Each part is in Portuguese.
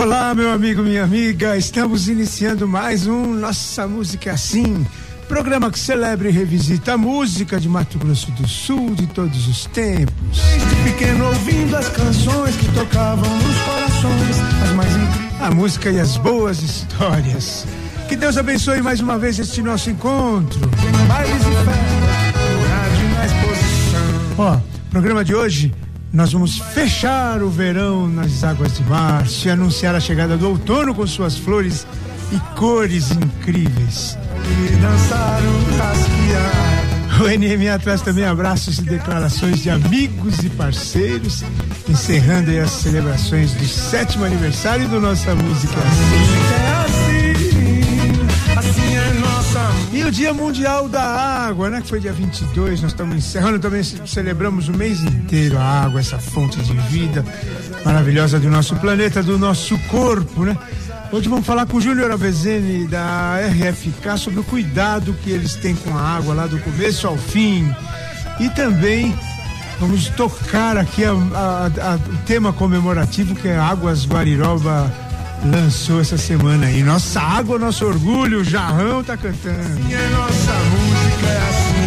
Olá, meu amigo, minha amiga. Estamos iniciando mais um Nossa Música é Assim. Programa que celebra e revisita a música de Mato Grosso do Sul de todos os tempos. Desde pequeno ouvindo as canções que tocavam nos corações, as mais incríveis. A música e as boas histórias. Que Deus abençoe mais uma vez este nosso encontro. Bailes e festas, rádio na exposição. Ó, programa de hoje, nós vamos fechar o verão nas águas de março e anunciar a chegada do outono com suas flores e cores incríveis. O NMA traz também abraços e declarações de amigos e parceiros, encerrando as celebrações do sétimo aniversário do Nossa Música. E o Dia Mundial da Água, né? Que foi dia 22, nós estamos encerrando também, ce- celebramos o mês inteiro a água, essa fonte de vida maravilhosa do nosso planeta, do nosso corpo, né? Hoje vamos falar com o Júnior Avezene da RFK sobre o cuidado que eles têm com a água lá do começo ao fim. E também vamos tocar aqui o tema comemorativo que a Águas Guariroba lançou essa semana aí. Nossa água, nosso orgulho, o Jarrão tá cantando. E a nossa música é assim.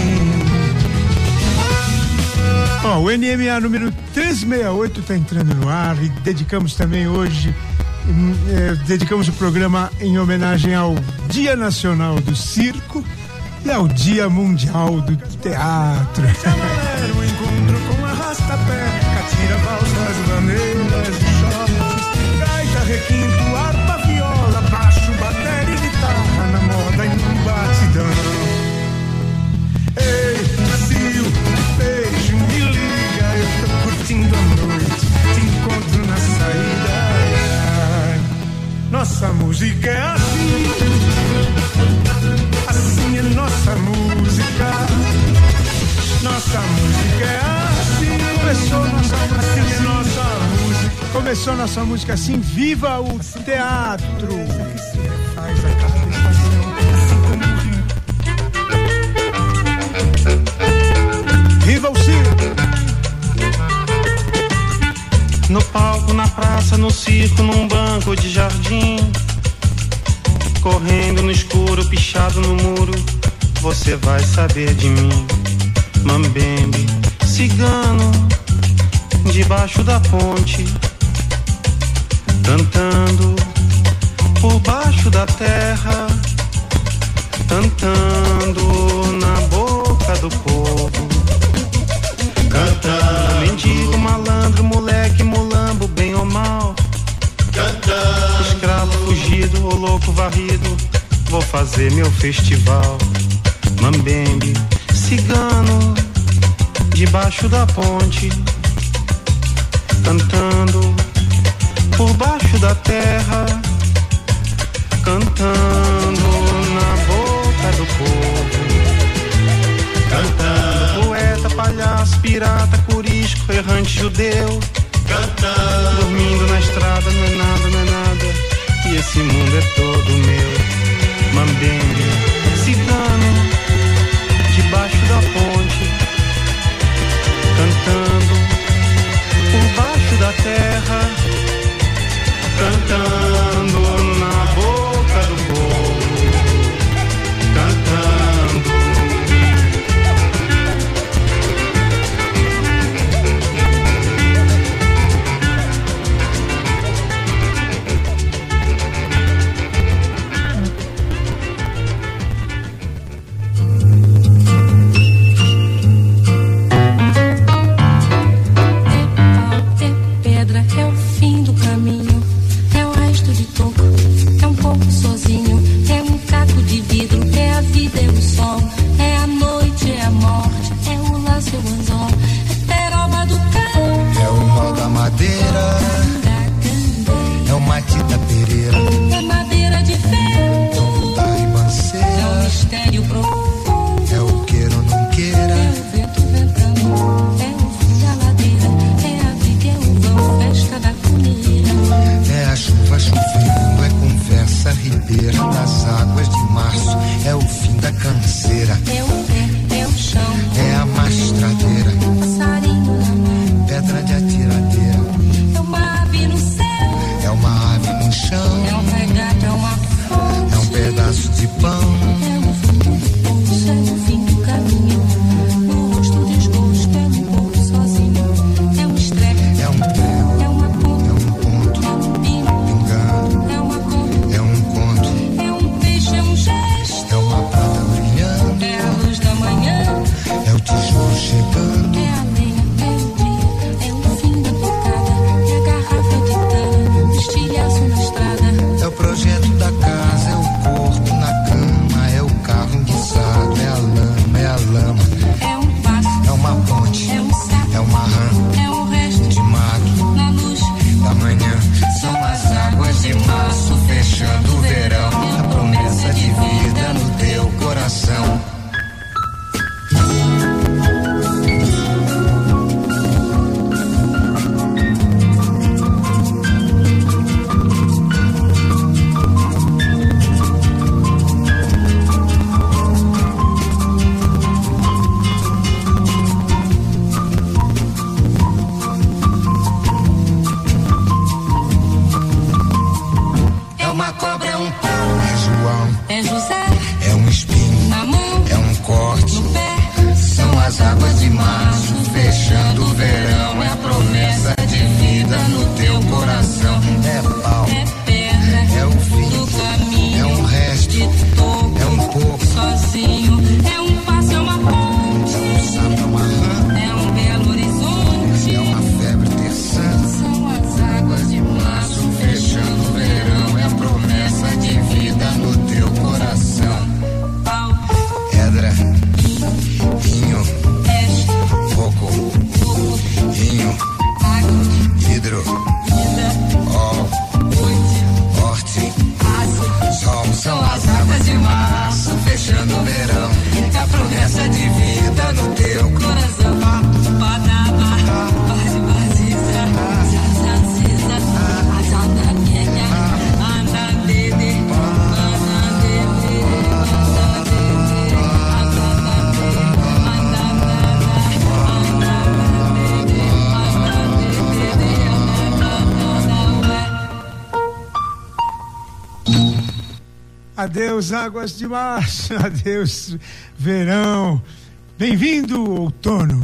Ó, o NMA número 368 está entrando no ar e dedicamos também hoje, hum, eh, dedicamos o programa em homenagem ao Dia Nacional do Circo e ao Dia Mundial do Teatro. Requinto, harpa, viola, baixo, bateria e guitarra na moda e no batidão. Ei, Brasil, beijo, me liga, eu tô curtindo a noite, te encontro na saída. Nossa música é assim, assim é nossa música. Nossa música é assim. Música, assim é nossa música. Começou nossa música assim, viva o teatro. Viva o circo! No palco, na praça, no circo, num banco de jardim. Correndo no escuro, pichado no muro, você vai saber de mim. Mambembe, cigano, debaixo da ponte. Cantando por baixo da terra. Cantando na boca do povo. Cantando, mendigo, malandro, moleque, mulambo, bem ou mal. Cantando, escravo fugido, ou louco varrido, vou fazer meu festival. Mambembe, cigano, debaixo da ponte. Cantando, por baixo da terra. Cantando na boca do povo. Cantando, poeta, palhaço, pirata, curisco, errante judeu. Cantando, dormindo na estrada, não é nada, não é nada. E esse mundo é todo meu. Mambembe, cigano, debaixo da ponte. Cantando, por baixo da terra. Cantando na Águas de março. Adeus, verão. Bem-vindo, outono.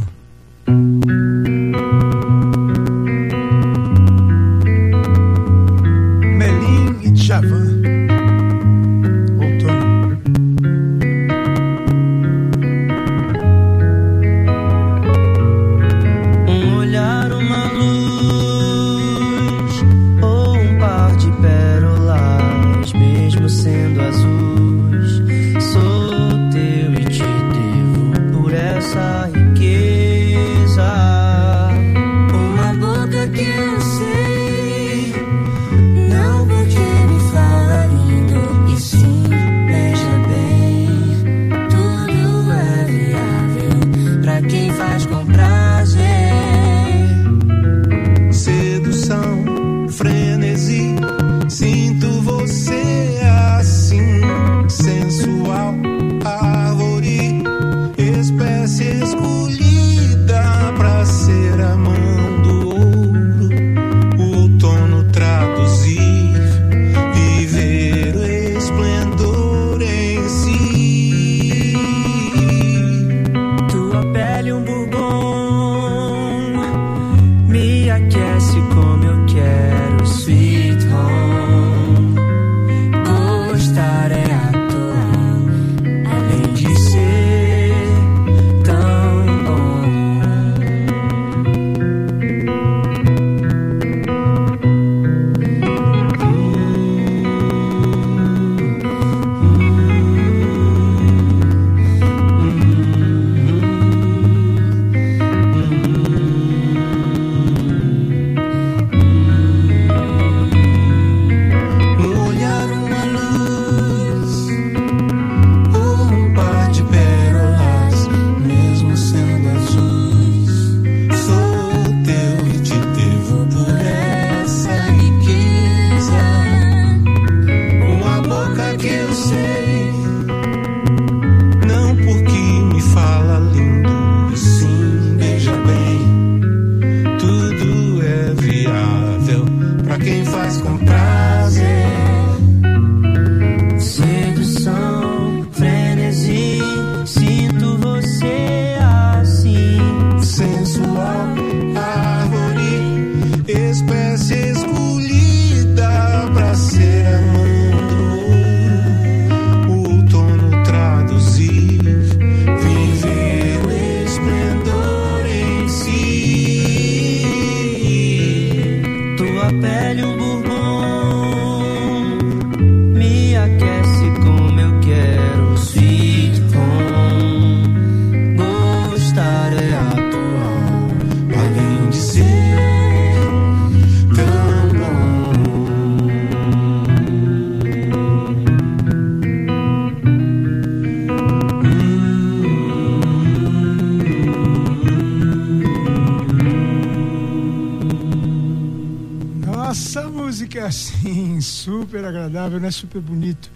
Super bonito.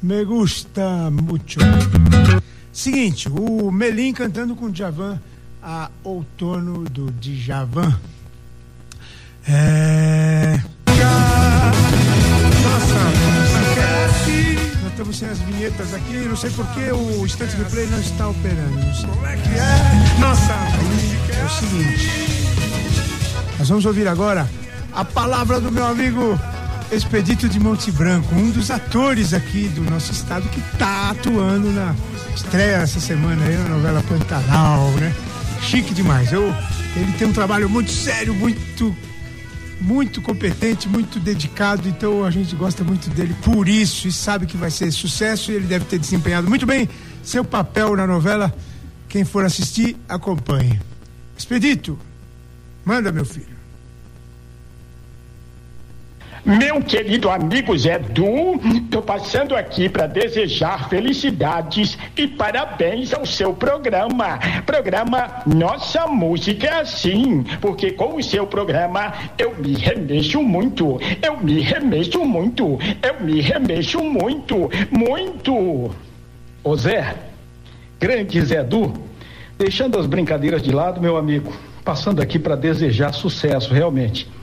Me gusta muito. Seguinte, o Melim cantando com o Djavan a Outono do Djavan. É. Nossa. Nós estamos sem as vinhetas aqui, não sei porque o Instant Replay não está operando. Não sei. Como é que é? Nossa, é o seguinte. Nós vamos ouvir agora a palavra do meu amigo Expedito de Monte Branco, um dos atores aqui do nosso estado que está atuando na estreia essa semana aí na novela Pantanal, né? Chique demais. Eu, ele tem um trabalho muito sério, muito muito competente, muito dedicado, então a gente gosta muito dele por isso e sabe que vai ser sucesso e ele deve ter desempenhado muito bem seu papel na novela. Quem for assistir, acompanhe. Expedito, manda meu filho. Meu querido amigo Zé Du, tô passando aqui para desejar felicidades e parabéns ao seu programa. Programa Nossa Música é Assim, porque com o seu programa eu me remexo muito, eu me remexo muito, eu me remexo muito, muito. Ô Zé, grande Zé Du, deixando as brincadeiras de lado, meu amigo, passando aqui para desejar sucesso realmente.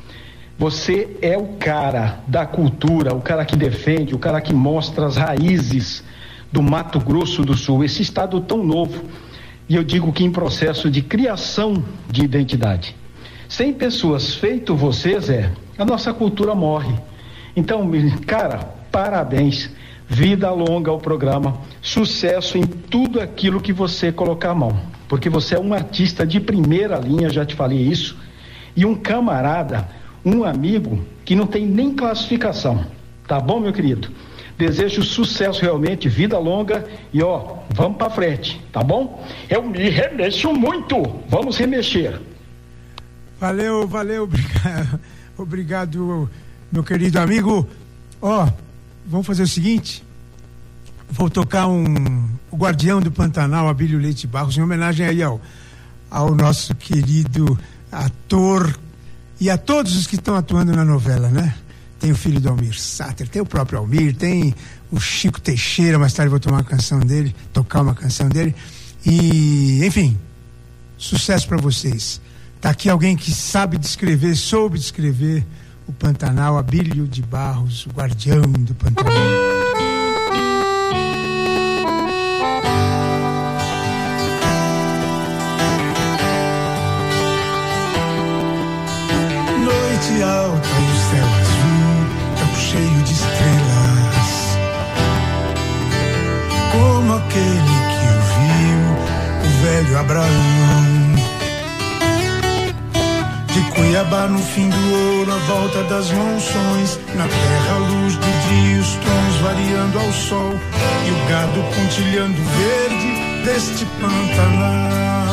Você é o cara da cultura, o cara que defende, o cara que mostra as raízes do Mato Grosso do Sul, esse estado tão novo. E eu digo que em processo de criação de identidade. Sem pessoas feito você, Zé, a nossa cultura morre. Então, cara, parabéns. Vida longa ao programa, sucesso em tudo aquilo que você colocar a mão, porque você é um artista de primeira linha, já te falei isso, e um camarada um amigo que não tem nem classificação. Tá bom, meu querido? Desejo sucesso realmente, vida longa e ó, vamos para frente, tá bom? Eu me remexo muito. Vamos remexer. Valeu, valeu, obrigado, obrigado meu querido amigo. Ó, vamos fazer o seguinte. Vou tocar um o Guardião do Pantanal, Abílio Leite Barros, em homenagem aí ao, ao nosso querido ator e a todos os que estão atuando na novela, né? Tem o filho do Almir Sater, tem o próprio Almir, tem o Chico Teixeira, mais tarde vou tomar uma canção dele, tocar uma canção dele. E, enfim, sucesso para vocês. Tá aqui alguém que sabe descrever, soube descrever o Pantanal, Abílio de Barros, o guardião do Pantanal. Velho Abraão. De Cuiabá no fim do ouro, a volta das monções. Na terra, a luz do dia, os tons variando ao sol. E o gado pontilhando verde deste Pantanal.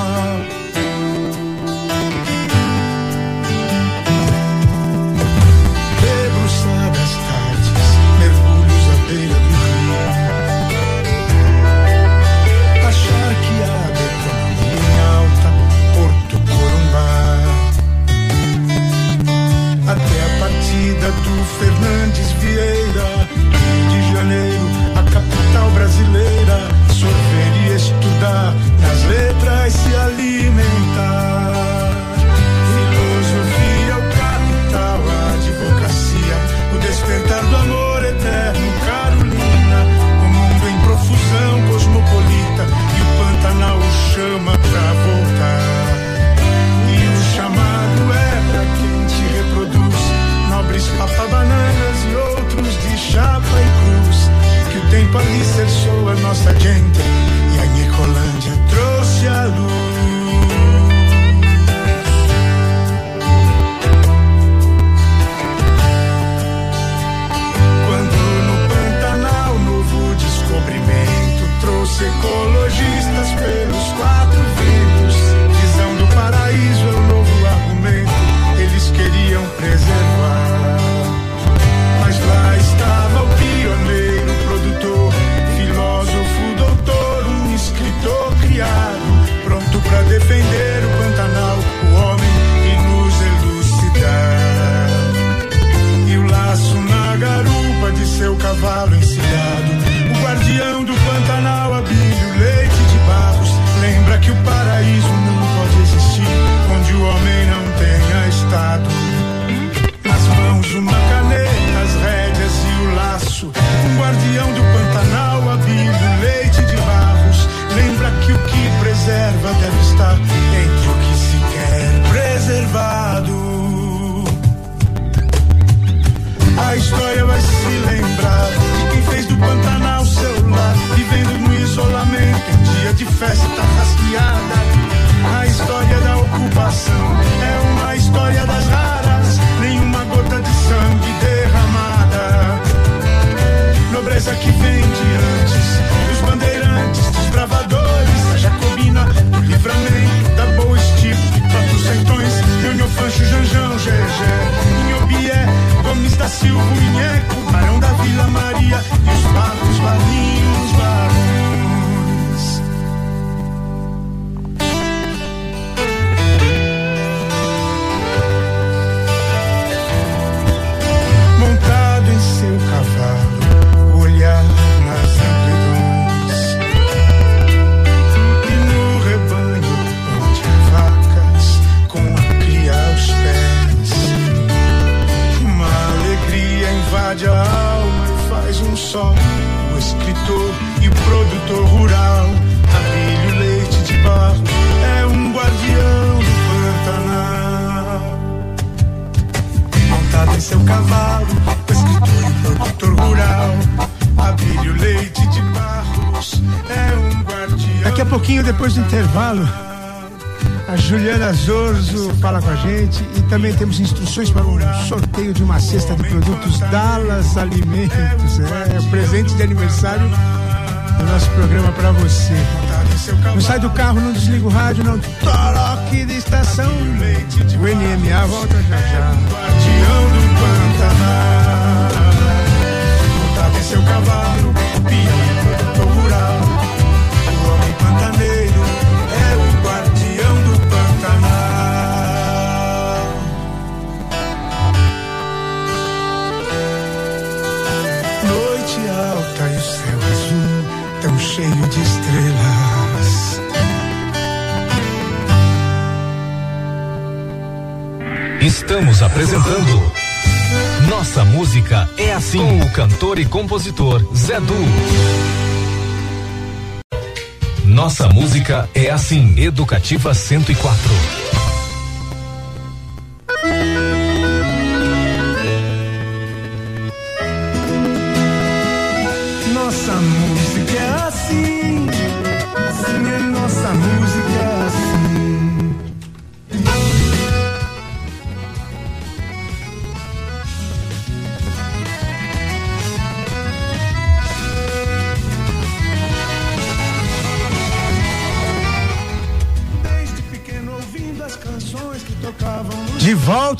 Partida do Fernandes Vieira, Silvio Inheco, Barão da Vila Maria e os barcos, balinhos, barões. Seu cavalo, e produtor rural. Abelho leite de barros é um guardião. Daqui a pouquinho, depois do intervalo. A Juliana Zorzo fala com a gente e também temos instruções para um sorteio de uma cesta de produtos Dallas Alimentos. É, o presente de aniversário do nosso programa para você. Não sai do carro, não desliga o rádio, não troque de estação. O NMA volta já já. Cavalo, peão e produtor rural. O homem pantaneiro é o guardião do Pantanal. Noite alta e o céu azul tão cheio de estrelas. Estamos apresentando Nossa Música é Assim com o cantor e compositor Zé Du. Nossa Música é Assim, Educativa 104.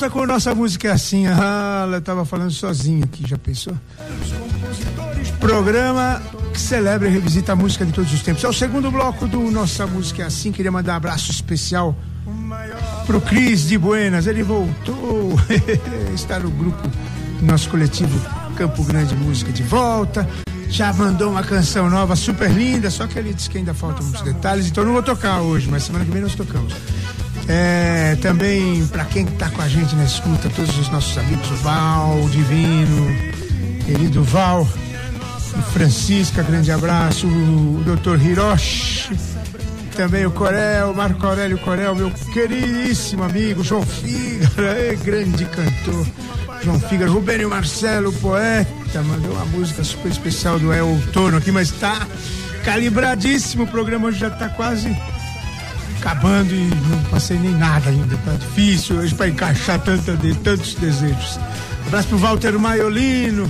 Volta com nossa música é assim. Ah, eu tava falando sozinho aqui, já pensou? Programa que celebra e revisita a música de todos os tempos. É o segundo bloco do Nossa Música é Assim. Queria mandar um abraço especial pro Cris de Buenas. Ele voltou. Está no grupo nosso coletivo Campo Grande Música de volta. Já mandou uma canção nova super linda, só que ele disse que ainda faltam uns detalhes, então não vou tocar hoje, mas semana que vem nós tocamos. É, também para quem está com a gente na escuta, todos os nossos amigos, o Val, o Divino, querido Val, Francisca, grande abraço, o doutor Hiroshi, também o Corel, Marco Aurélio Corel, meu queridíssimo amigo, João Fígaro, é, grande cantor. João Fígaro, Rubênio Marcelo, poeta, mandou uma música super especial do El Outono aqui, mas tá calibradíssimo, o programa hoje já tá quase acabando e não passei nem nada ainda, tá difícil hoje para encaixar tanta de, tantos desejos. Abraço pro Walter Maiolino,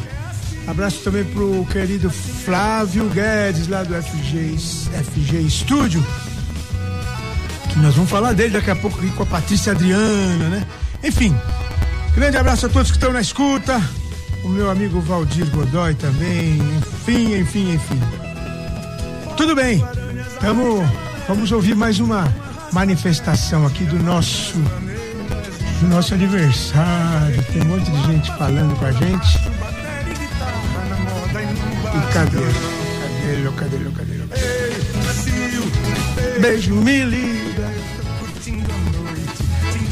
abraço também pro querido Flávio Guedes, lá do FG, FG Studio, que nós vamos falar dele daqui a pouco aqui com a Patrícia Adriana, né? Enfim, grande abraço a todos que estão na escuta, o meu amigo Valdir Godoy também, enfim, enfim, enfim. Tudo bem, tamo, vamos ouvir mais uma manifestação aqui do nosso do nosso aniversário. Tem um monte de gente falando com a gente. E cadê? Cadê? Cadê? Cadê ele? Beijo, me liga.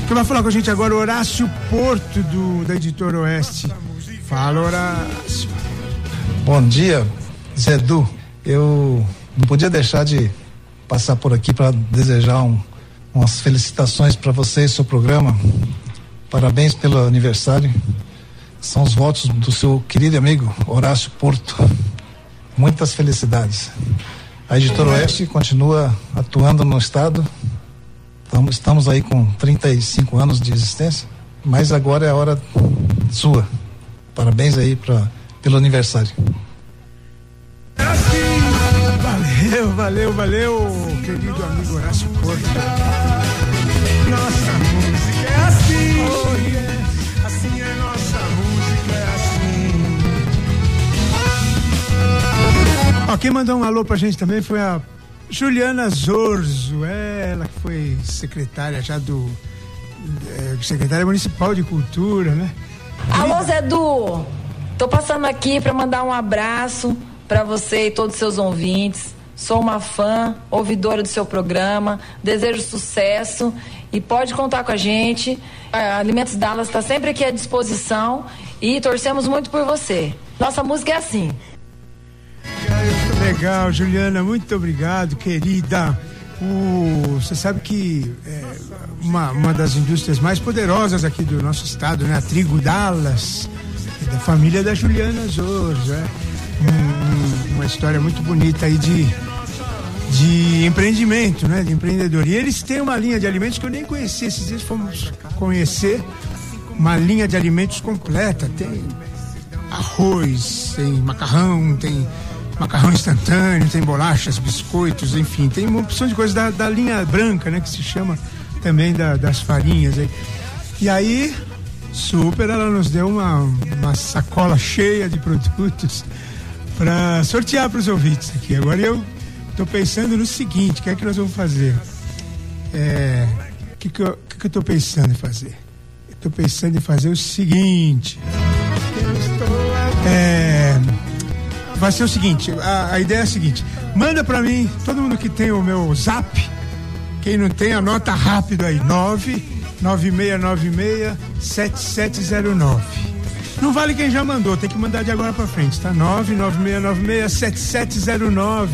Quem vai falar com a gente agora? Horácio Porto, do, da Editora Oeste. Fala, Horácio. Bom dia, Zé Du. Eu não podia deixar de passar por aqui para desejar um, umas felicitações para você e seu programa. Parabéns pelo aniversário. São os votos do seu querido amigo Horácio Porto. Muitas felicidades. A Editora Oeste continua atuando no estado. Estamos, estamos aí com 35 anos de existência, mas agora é a hora sua. Parabéns aí pra, pelo aniversário. Valeu, valeu, valeu, querido amigo Horácio Porto. Nossa música é assim, oh, yeah. assim é nossa música, é assim. Ó, quem mandou um alô pra gente também foi a Juliana Zorzo, ela que foi secretária já do é, secretária municipal de cultura, né? Alô, Zé Du! Tô passando aqui para mandar um abraço para você e todos os seus ouvintes. Sou uma fã, ouvidora do seu programa, desejo sucesso e pode contar com a gente. A Alimentos Dallas está sempre aqui à disposição e torcemos muito por você. Nossa música é assim. Legal, Juliana, muito obrigado, querida. Você sabe que é, uma, uma das indústrias mais poderosas aqui do nosso estado, né? A Trigo Dallas, é da família da Juliana Zorzo, é Um- um- uma história muito bonita aí de, de empreendimento, né? De empreendedoria. Eles têm uma linha de alimentos que eu nem conhecia. Esses dias fomos conhecer uma linha de alimentos completa. Tem arroz, tem macarrão, tem macarrão instantâneo, tem bolachas, biscoitos, enfim, tem uma opção de coisas da, da linha branca, né? Que se chama também da- das farinhas aí. E aí, super, ela nos deu uma, uma sacola cheia de produtos para sortear para os ouvintes aqui. Agora eu estou pensando no seguinte, o que é que nós vamos fazer? É, O que, que, eu, tô pensando em fazer? Tô pensando em fazer o seguinte. É, vai ser o seguinte, a, a ideia é a seguinte, manda pra mim, todo mundo que tem o meu zap, quem não tem, anota rápido aí, 996967709. Não vale quem já mandou, tem que mandar de agora pra frente, tá? 996967709.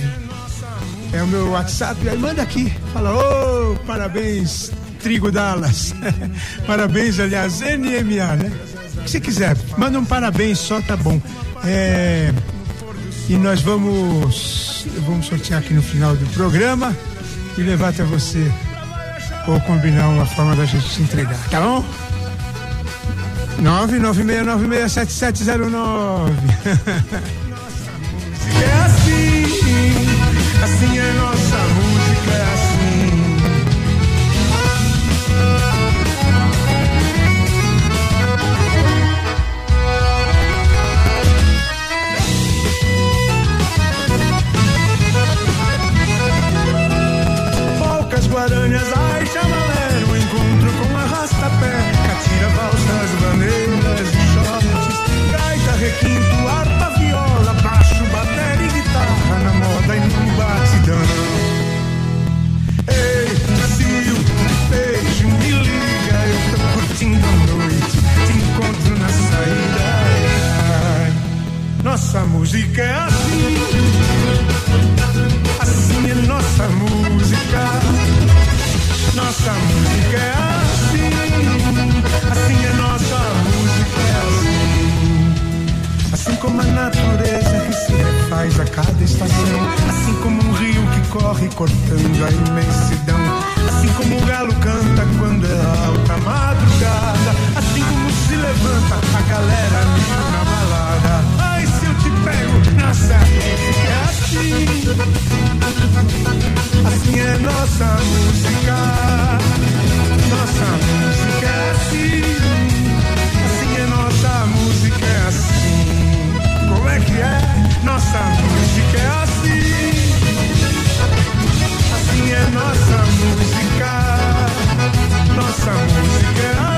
É o meu WhatsApp, aí manda aqui, fala, ô, parabéns, Trigo Dallas. parabéns, aliás, NMA, né? O que você quiser, manda um parabéns só, tá bom. É, e nós vamos, vamos sortear aqui no final do programa e levar até você ou combinar uma forma da gente te entregar, tá bom? 996967709 É assim, assim é nossa valsas, bandeiras e shorts, gaita, requinto, harpa, viola, baixo, bateria e guitarra, na moda e no batidão. Ei, Brasil, beijo, me liga, eu tô curtindo a noite, te encontro na saída. Nossa música é assim, assim é nossa música. Nossa música é assim, assim é nossa música é assim. Assim como a natureza que se refaz a cada estação, assim como um rio que corre cortando a imensidão, assim como o galo canta quando é alta a madrugada, assim como se levanta a galera na balada. Nossa música é assim. Assim é nossa música. Nossa música é assim. Assim é nossa música é assim. Como é que é? Nossa música é assim. Assim é nossa música. Nossa música é assim.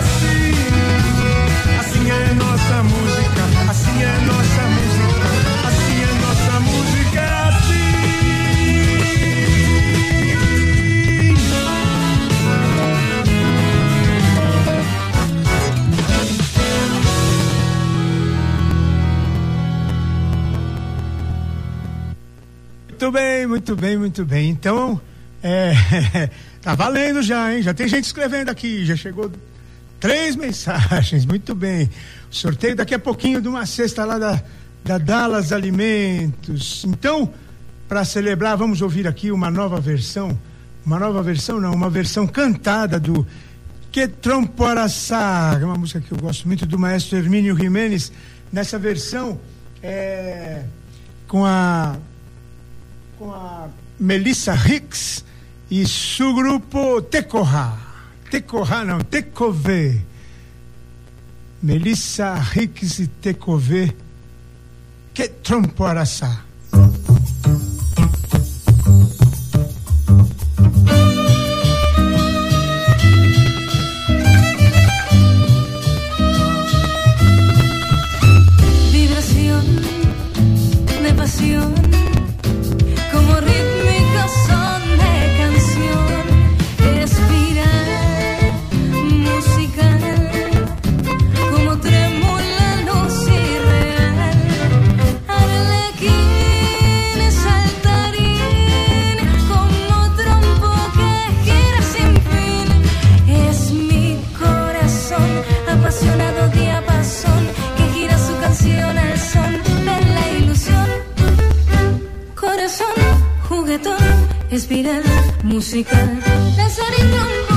Bem, muito bem, muito bem. Então, é, tá valendo já, hein? Já tem gente escrevendo aqui, já chegou três mensagens, muito bem. Sorteio daqui a pouquinho de uma cesta lá da, da Dallas Alimentos. Então, para celebrar, vamos ouvir aqui uma nova versão, uma nova versão não, uma versão cantada do Que Tromporaçá, uma música que eu gosto muito do maestro Hermínio Jimenez, nessa versão é, com a com a Melissa Hicks e seu grupo Tecorra. Tecorra não, Tecové. Melissa Hicks e Tecové. Que tromporaçá. inspirar música, danzar y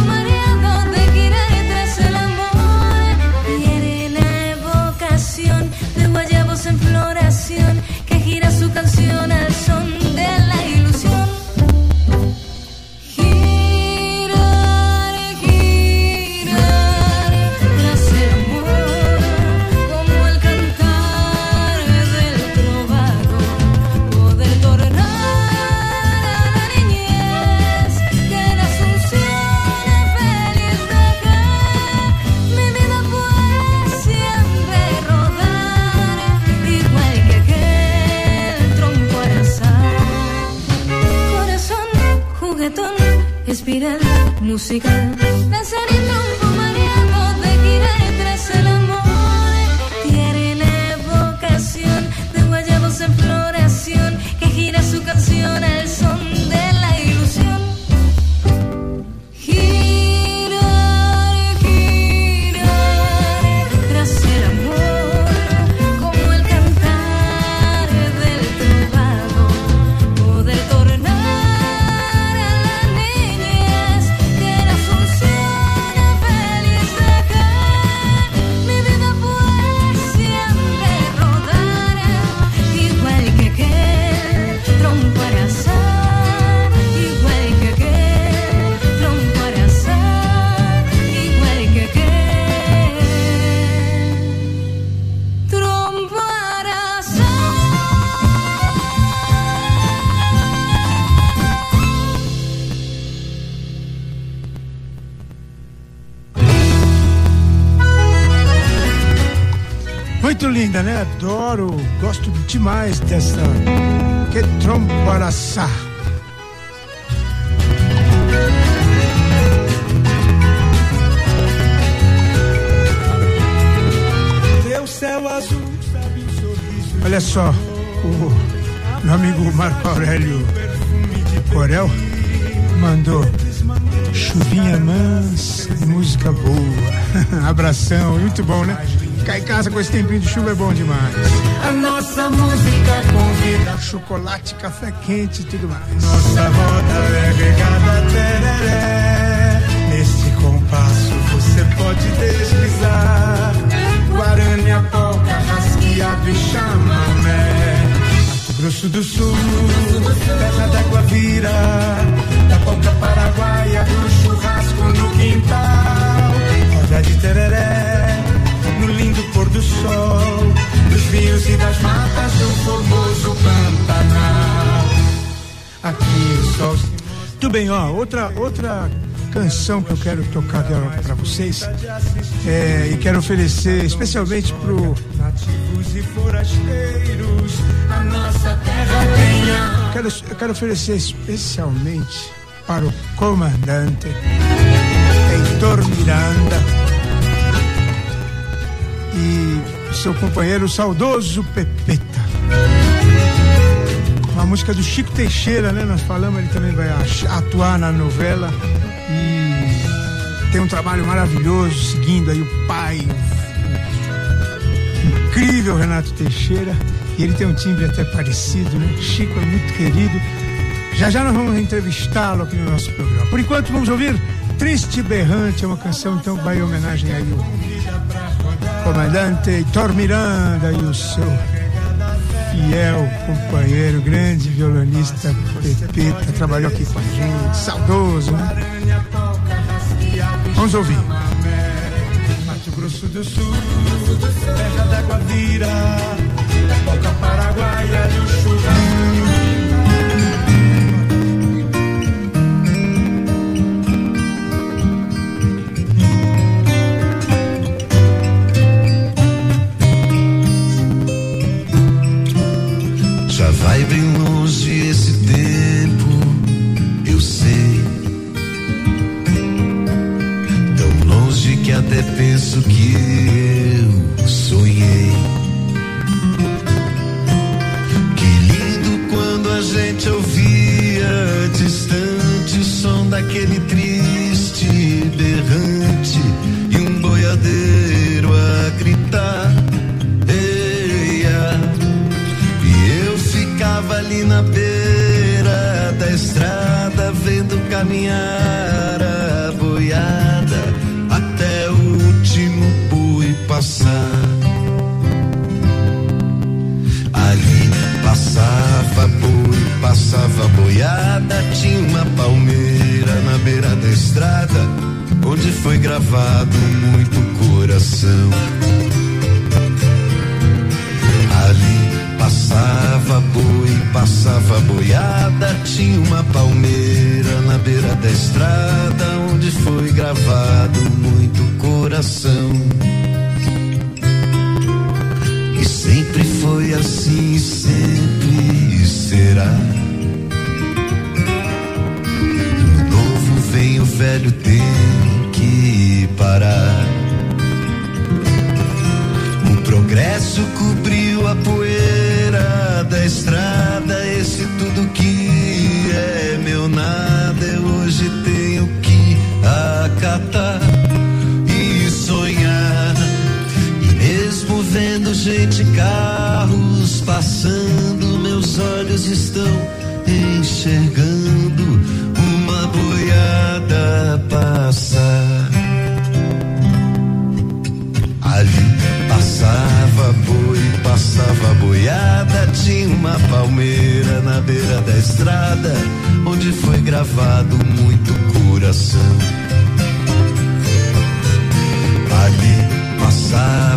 musical. Adoro, gosto demais dessa. Que trombaraçá. Teu céu azul, sabe um sorriso. Olha só, o meu amigo Marco Aurélio Corel mandou chuvinha mansa, música boa, abração, muito bom, né? Ficar em casa com esse tempinho de chuva é bom demais. A nossa música convida. Chocolate, café quente e tudo mais. Nossa roda é regada tereré. Neste compasso você pode deslizar. Guarani, polca, rasqueado e chamamé. Mato Grosso do Sul, terra d'água vira. Da polca paraguaia, do churrasco no quintal. Roda de tereré, no lindo pôr do sol. Dos rios e das matas do formoso Pantanal. Aqui o sol se Tudo bem, ó, outra, outra canção que eu quero tocar pra vocês é, e quero oferecer especialmente pro nativos e forasteiros, a nossa terra tenha. quero, eu quero oferecer especialmente para o comandante Heitor Miranda e seu companheiro saudoso Pepeta. Uma música do Chico Teixeira, né? Nós falamos, ele também vai atuar na novela e tem um trabalho maravilhoso seguindo aí o pai, o incrível Renato Teixeira. E ele tem um timbre até parecido, né? Chico é muito querido. Já já nós vamos entrevistá-lo aqui no nosso programa. Por enquanto, vamos ouvir Triste Berrante, é uma canção então vai em homenagem aí ao comandante Heitor Miranda e o seu fiel companheiro, grande violonista Pepeta, trabalhou aqui com a gente, saudoso, né? Vamos ouvir. Mato Grosso do Sul, terra d'água vira, da boca paraguaia e o. vai bem longe esse tempo, eu sei. Tão longe que até penso que eu sonhei. Que lindo quando a gente ouvia distante o som daquele triste berrante e um boiadeiro na beira da estrada, vendo caminhar a boiada até o último bui passar. Ali passava bui, passava boiada, tinha uma palmeira na beira da estrada, onde foi gravado muito coração. Passava boi, passava boiada, tinha uma palmeira na beira da estrada, onde foi gravado muito coração. E sempre foi assim, sempre será. No novo vem o velho tempo olhos estão enxergando uma boiada passar. Ali passava boi, passava boiada, tinha uma palmeira na beira da estrada, onde foi gravado muito coração. Ali passava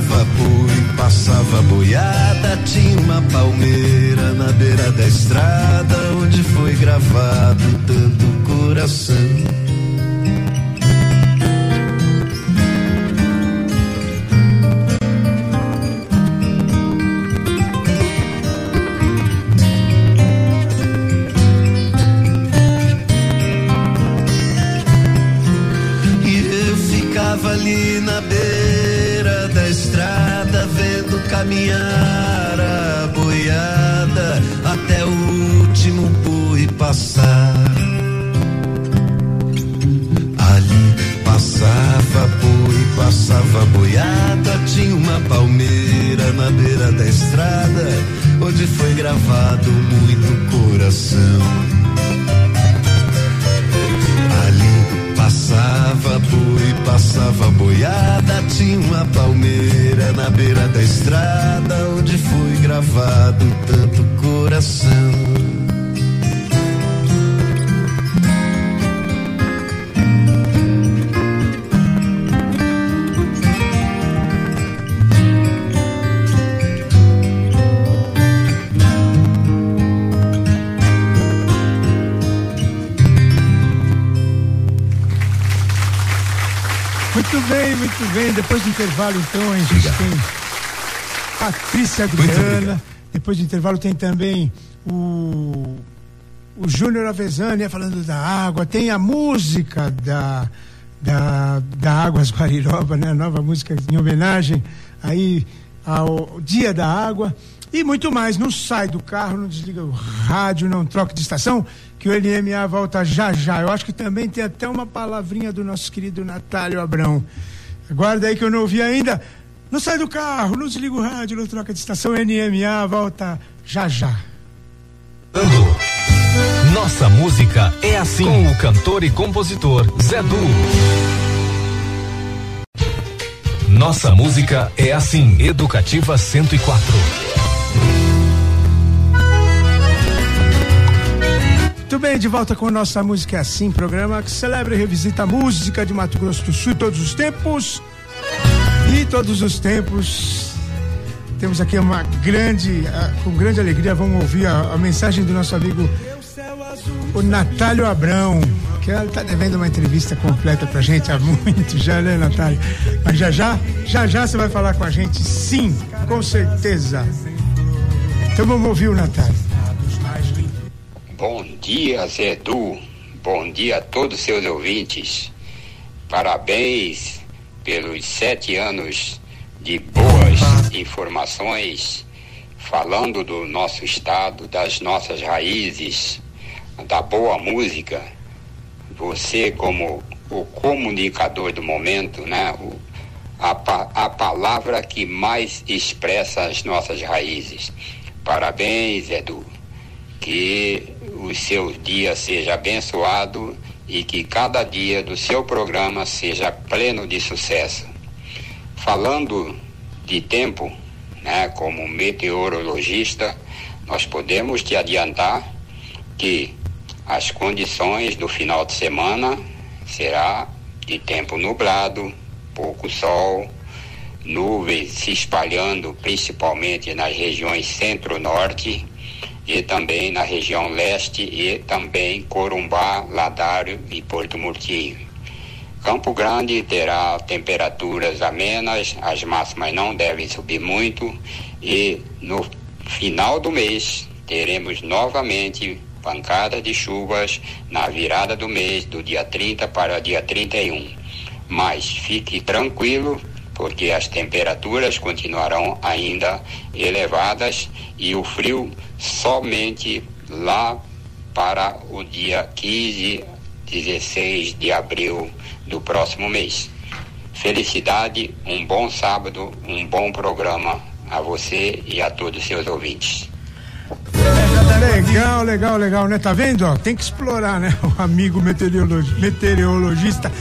passava boiada, tinha uma palmeira na beira da estrada, onde foi gravado tanto coração. E eu ficava ali na beira caminhar a boiada até o último boi passar. Ali passava boi, passava boiada, tinha uma palmeira na beira da estrada, onde foi gravado muito coração. Passava boi, passava boiada, tinha uma palmeira na beira da estrada, onde foi gravado tanto coração. Muito bem. Depois do intervalo, então, a gente tem Patrícia Adriana. Depois do intervalo tem também o, o Júnior Avezânia falando da água. Tem a música da, da, da Águas Guariroba, né? A nova música em homenagem aí ao Dia da Água. E muito mais. Não sai do carro, não desliga o rádio, não troca de estação, que o NMA volta já já. Eu acho que também tem até uma palavrinha do nosso querido Natálio Abrão. Aguarda aí que eu não ouvi ainda. Não sai do carro, não desliga o rádio, não troca de estação. NMA volta já já. Nossa música é assim. Com o cantor e compositor Zé Du. Nossa música é assim. Educativa 104. Bem, de volta com nossa música é assim, programa que celebra e revisita a música de Mato Grosso do Sul todos os tempos. E todos os tempos temos aqui uma grande, com grande alegria, vamos ouvir a, a mensagem do nosso amigo o Natálio Abrão, que ela está devendo uma entrevista completa pra gente há muito já, né, Natália? Mas já já, já já você vai falar com a gente, sim, com certeza. Então vamos ouvir o Natália. Bom dia, Zé Du. Bom dia a todos os seus ouvintes. Parabéns pelos sete anos de boas informações, falando do nosso estado, das nossas raízes, da boa música. Você, como o comunicador do momento, né? O, a, a palavra que mais expressa as nossas raízes. Parabéns, Edu. Que o seu dia seja abençoado e que cada dia do seu programa seja pleno de sucesso. Falando de tempo, né, como meteorologista, nós podemos te adiantar que as condições do final de semana será de tempo nublado, pouco sol, nuvens se espalhando principalmente nas regiões centro-norte e também na região leste e também Corumbá, Ladário e Porto Murtinho. Campo Grande terá temperaturas amenas, as máximas não devem subir muito e no final do mês teremos novamente pancada de chuvas na virada do mês, do dia 30 para o dia 31. Mas fique tranquilo, porque as temperaturas continuarão ainda elevadas e o frio somente lá para o dia 15, 16 de abril do próximo mês. Felicidade, um bom sábado, um bom programa a você e a todos os seus ouvintes. Legal, legal, legal, né? Tá vendo? Ó, tem que explorar, né? O amigo meteorologi meteorologista.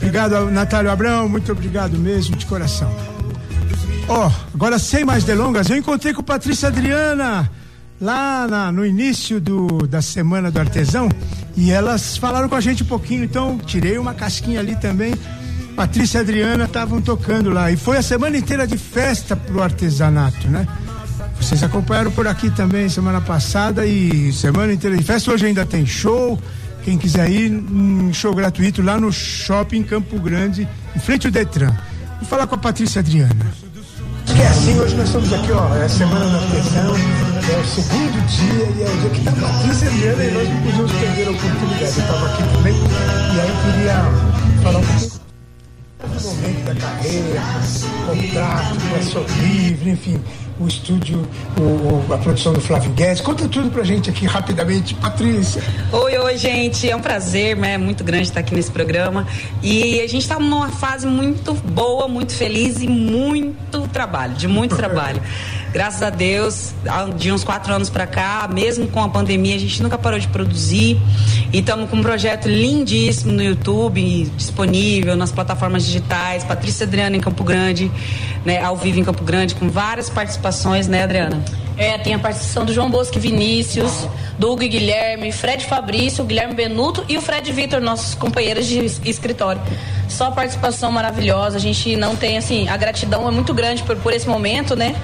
Obrigado, Natália Abrão, muito obrigado mesmo, de coração. Ó, agora sem mais delongas, eu encontrei com Patrícia Adriana lá na, no início do, da semana do artesão e elas falaram com a gente um pouquinho, então tirei uma casquinha ali também. Patrícia e Adriana estavam tocando lá e foi a semana inteira de festa pro artesanato, né? Vocês acompanharam por aqui também semana passada e semana inteira de festa. Hoje ainda tem show. Quem quiser ir, um show gratuito lá no shopping Campo Grande, em frente ao Detran. Vou falar com a Patrícia Adriana. Que é assim, hoje nós estamos aqui, ó, é a semana da artesão, é o segundo dia e é o dia que tá a Patrícia Adriana e nós não podíamos perder a oportunidade. Eu estava aqui também e aí eu queria falar um do momento da carreira, contrato, criação livre, enfim, o estúdio, o, a produção do Flávio Guedes. Conta tudo pra gente aqui rapidamente, Patrícia. Oi, oi, gente. É um prazer, né? Muito grande estar aqui nesse programa. E a gente está numa fase muito boa, muito feliz e muito trabalho, de muito trabalho. Graças a Deus, de uns quatro anos para cá, mesmo com a pandemia, a gente nunca parou de produzir. E estamos com um projeto lindíssimo no YouTube, disponível nas plataformas digitais. Patrícia Adriana em Campo Grande, né? Ao vivo em Campo Grande, com várias participações, né, Adriana? É, tem a participação do João Bosco Vinícius, do Hugo e Guilherme, Fred Fabrício, Guilherme Benuto e o Fred Vitor, nossos companheiros de es- escritório. Só participação maravilhosa, a gente não tem, assim, a gratidão é muito grande por, por esse momento, né?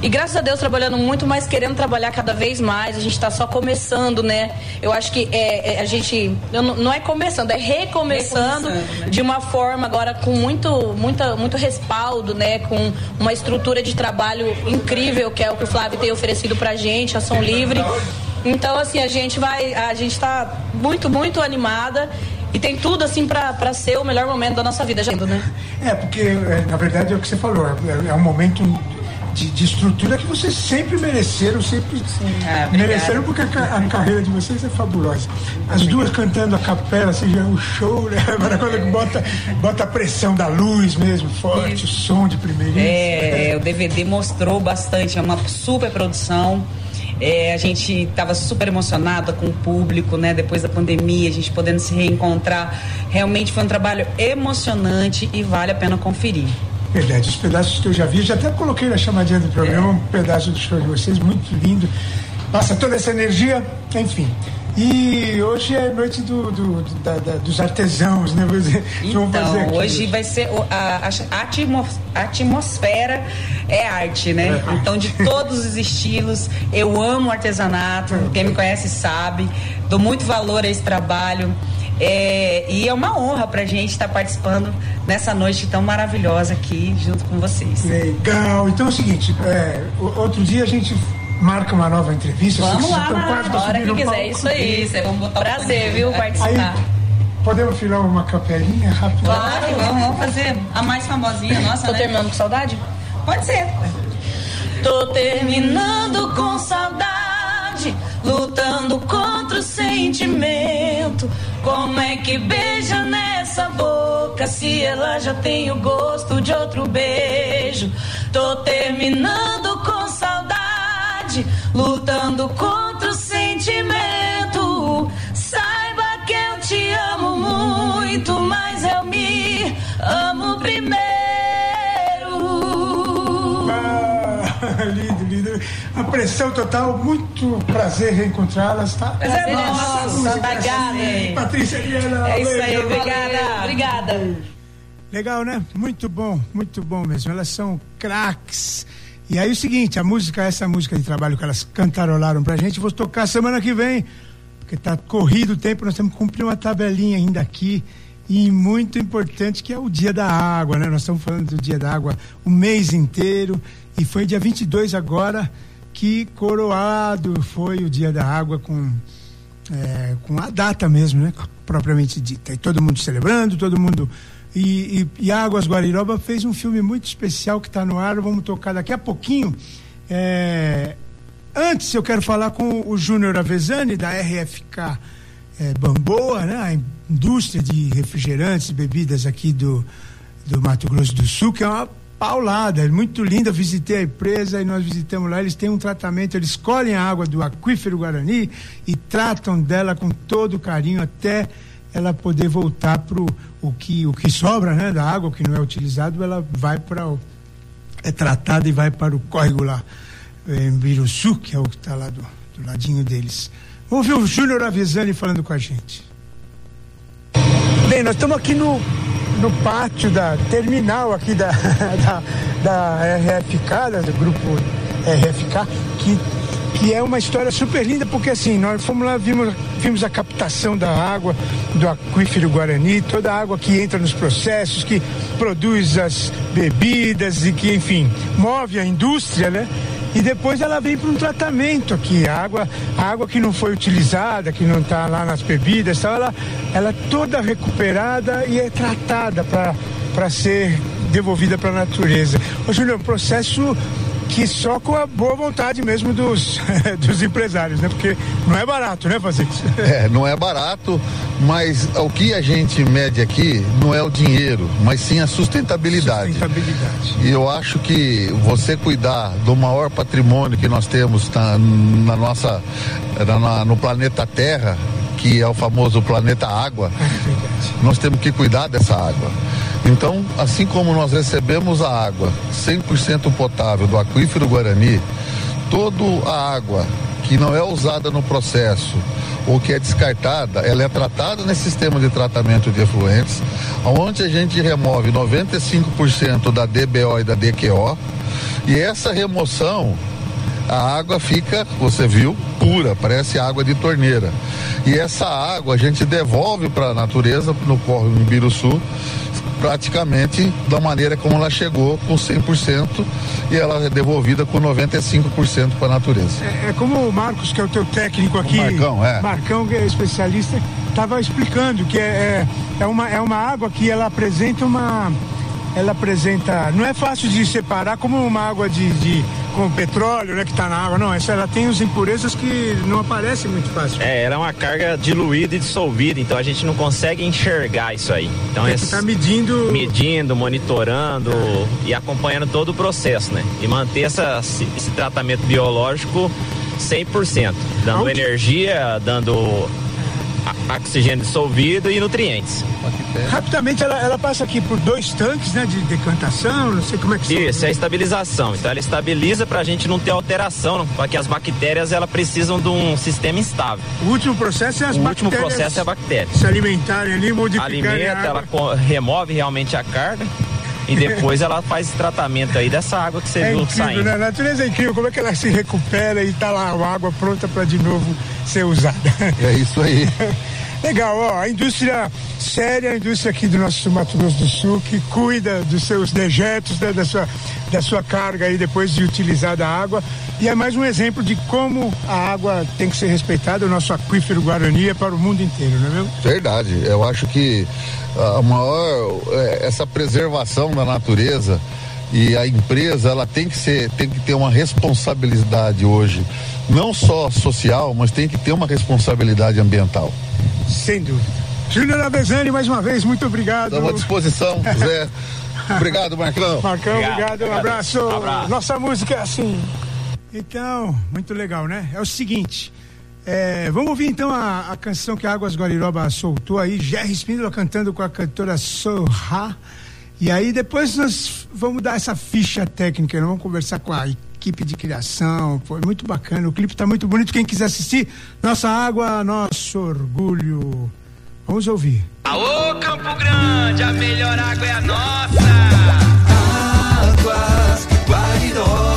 E graças a Deus trabalhando muito, mas querendo trabalhar cada vez mais, a gente tá só começando, né? Eu acho que é, é, a gente, eu não não é começando, é recomeçando, Recomeçando, né? de uma forma agora com muito, muita, muito respaldo, né? Com uma estrutura de trabalho incrível, que é o que o Flávio tem oferecido pra gente, ação livre. Então, assim, a gente vai, a gente tá muito, muito animada e tem tudo, assim, pra ser o melhor momento da nossa vida, né? É, porque é, na verdade é o que você falou, é, é um momento de, de estrutura que vocês sempre mereceram, sempre Ah, obrigada. mereceram, porque a, a carreira de vocês é fabulosa. As duas cantando a capela, seja o show, né? Agora quando bota, bota a pressão da luz mesmo, forte, o som de primeiro. É, é, o DVD mostrou bastante, é uma super produção. É, a gente estava super emocionada com o público, né? Depois da pandemia, a gente podendo se reencontrar. Realmente foi um trabalho emocionante e vale a pena conferir. Verdade, os pedaços que eu já vi, já até coloquei na chamadinha do programa um pedaço do show de vocês, muito lindo. Passa toda essa energia, enfim. E hoje é noite do, do- do- da- da- dos artesãos, né? Então, hoje vai ser a, a- atmosfera é arte, né? Então, de todos os estilos, eu amo artesanato. Quem me conhece sabe, dou muito valor a esse trabalho. É, e é uma honra pra gente estar participando nessa noite tão maravilhosa aqui junto com vocês. Legal. Então é o seguinte, é, outro dia a gente marca uma nova entrevista. Vamos vocês lá, estão quase pra a hora que quiser, isso aí. Isso, botar o Prazer, viu, É. participar. Aí, podemos filar uma capelinha rápida? Claro, vamos, vamos fazer a mais famosinha nossa, Tô né? terminando com saudade? Pode ser. Tô terminando com saudade, lutando contra o sentimento. Como é que beija nessa boca se ela já tem o gosto de outro beijo? Tô terminando com saudade, lutando contra o sentimento. Saiba que eu te amo muito, mas eu me amo primeiro. A pressão total, muito prazer reencontrá-las, tá? Prazer é Nossa, nosso, obrigada. Patrícia Liana. É isso aí, obrigada. Obrigada. Legal, né? Muito bom, muito bom mesmo. Elas são craques. E aí o seguinte, a música, essa música de trabalho que elas cantarolaram pra gente, vou tocar semana que vem, porque tá corrido o tempo, nós temos que cumprir uma tabelinha ainda aqui. E muito importante que é o dia da água, né? Nós estamos falando do dia da água o mês inteiro. E foi dia 22 agora que coroado foi o dia da água com, é, com a data mesmo, né? Propriamente dita. E todo mundo celebrando, todo mundo e, e, e Águas Guariroba fez um filme muito especial que está no ar, vamos tocar daqui a pouquinho. É, antes eu quero falar com o Júnior Avezani, da RFK é, Bamboa, né? a indústria de refrigerantes e bebidas aqui do, do Mato Grosso do Sul, que é uma paulada, é muito linda. Visitei a empresa e nós visitamos lá. Eles têm um tratamento, eles escolhem a água do aquífero Guarani e tratam dela com todo carinho até ela poder voltar para o que, o que sobra né, da água, que não é utilizado, ela vai para o. é tratada e vai para o córrego lá, em Biruçu, que é o que está lá do, do ladinho deles. Vamos ver o Júnior Avisani falando com a gente. Bem, nós estamos aqui no, no pátio da terminal aqui da, da, da RFK, do grupo RFK, que que é uma história super linda, porque assim, nós fomos lá, vimos, vimos a captação da água do aquífero Guarani, toda a água que entra nos processos, que produz as bebidas e que, enfim, move a indústria, né? E depois ela vem para um tratamento aqui, a água, a água que não foi utilizada, que não está lá nas bebidas, tal, ela, ela é toda recuperada e é tratada para ser devolvida para a natureza. Ô Júlio, é um processo que só com a boa vontade mesmo dos, dos empresários, né? Porque não é barato, né, isso? É, não é barato, mas o que a gente mede aqui não é o dinheiro, mas sim a sustentabilidade. Sustentabilidade. E eu acho que você cuidar do maior patrimônio que nós temos na, na nossa, na, no planeta Terra, que é o famoso planeta Água, é nós temos que cuidar dessa água. Então, assim como nós recebemos a água 100% potável do aquífero Guarani, toda a água que não é usada no processo ou que é descartada, ela é tratada nesse sistema de tratamento de efluentes, onde a gente remove 95% da DBO e da DQO, e essa remoção a água fica, você viu, pura, parece água de torneira. E essa água a gente devolve para a natureza no córrego em Biruçu praticamente da maneira como ela chegou, com 100%, e ela é devolvida com 95% para a natureza. É, é, como o Marcos, que é o teu técnico aqui. O Marcão, é. Marcão, que é especialista, estava explicando que é, é, é, uma, é uma água que ela apresenta uma. Ela apresenta. Não é fácil de separar como uma água de, de com petróleo, né, que está na água. Não, essa ela tem as impurezas que não aparecem muito fácil. É, ela é uma carga diluída e dissolvida, então a gente não consegue enxergar isso aí. Então é está medindo, medindo, monitorando e acompanhando todo o processo, né? E manter essa, esse tratamento biológico 100%, dando energia, dando oxigênio dissolvido e nutrientes. Rapidamente ela, ela, passa aqui por dois tanques, né, de decantação, não sei como é que Isso, é a estabilização. Então ela estabiliza para a gente não ter alteração, porque as bactérias ela precisam de um sistema instável. O último processo é as o bactérias. O último processo é a bactéria. Se alimentarem ali, modificarem Alimenta, ela remove realmente a carga e depois ela faz esse tratamento aí dessa água que você é viu incrível, saindo. Né? A natureza é incrível, como é que ela se recupera e tá lá a água pronta para de novo ser usada. É isso aí. Legal, ó, a indústria séria, a indústria aqui do nosso Mato Grosso do Sul, que cuida dos seus dejetos, né, da, sua, da sua carga aí depois de utilizada a água. E é mais um exemplo de como a água tem que ser respeitada, o nosso aquífero Guarani é para o mundo inteiro, não é mesmo? Verdade, eu acho que a maior, é, essa preservação da natureza e a empresa ela tem que ser tem que ter uma responsabilidade hoje não só social mas tem que ter uma responsabilidade ambiental sem dúvida. Júnior Avezani mais uma vez muito obrigado. Estamos à disposição Zé. Obrigado Marcão. Marcão obrigado, obrigado um abraço. abraço. Nossa música é assim. Então muito legal né? É o seguinte é, vamos ouvir então a, a, canção que a Águas Guariroba soltou aí, Jerry Spindola cantando com a cantora Sorra. E aí depois nós vamos dar essa ficha técnica, nós vamos conversar com a equipe de criação, foi muito bacana, o clipe está muito bonito, quem quiser assistir, Nossa Água, Nosso Orgulho. Vamos ouvir. Aô Campo Grande, a melhor água é a nossa. Águas Guariroba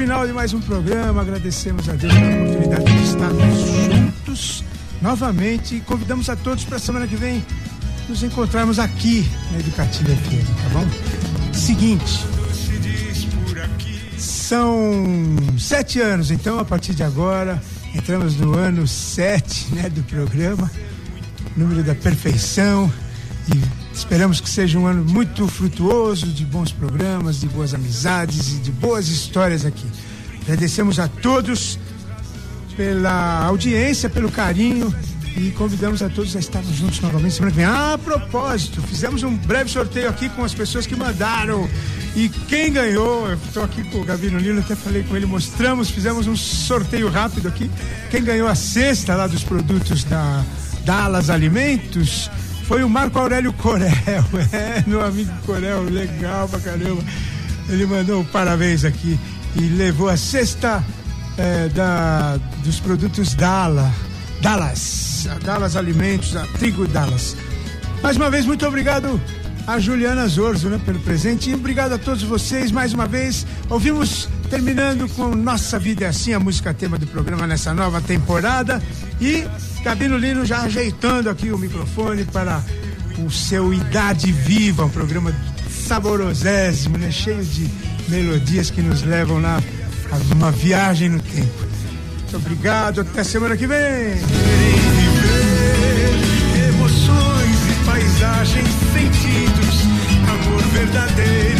final de mais um programa. Agradecemos a Deus pela oportunidade de estarmos juntos novamente e convidamos a todos para a semana que vem nos encontrarmos aqui na Educativa FM, tá bom? Seguinte, são sete anos, então a partir de agora entramos no ano sete né, do programa, número da perfeição e Esperamos que seja um ano muito frutuoso, de bons programas, de boas amizades e de boas histórias aqui. Agradecemos a todos pela audiência, pelo carinho e convidamos a todos a estarmos juntos novamente semana que vem. Ah, a propósito, fizemos um breve sorteio aqui com as pessoas que mandaram. E quem ganhou, eu estou aqui com o Gavino Lino, até falei com ele, mostramos, fizemos um sorteio rápido aqui. Quem ganhou a cesta lá dos produtos da Dallas Alimentos foi o Marco Aurélio Corel. É, meu amigo Corel, legal pra caramba. Ele mandou um parabéns aqui e levou a cesta eh, da, dos produtos Dala, Dallas, Dallas Alimentos, a Trigo Dallas. Mais uma vez, muito obrigado a Juliana Zorzo né, pelo presente e obrigado a todos vocês mais uma vez. Ouvimos terminando com Nossa Vida é Assim, a música tema do programa nessa nova temporada. E Gabino Lino já ajeitando aqui o microfone para o seu Idade Viva, um programa saborosésimo, né? cheio de melodias que nos levam lá a uma viagem no tempo. Muito obrigado, até semana que vem. Emoções e paisagens, sentidos, amor verdadeiro,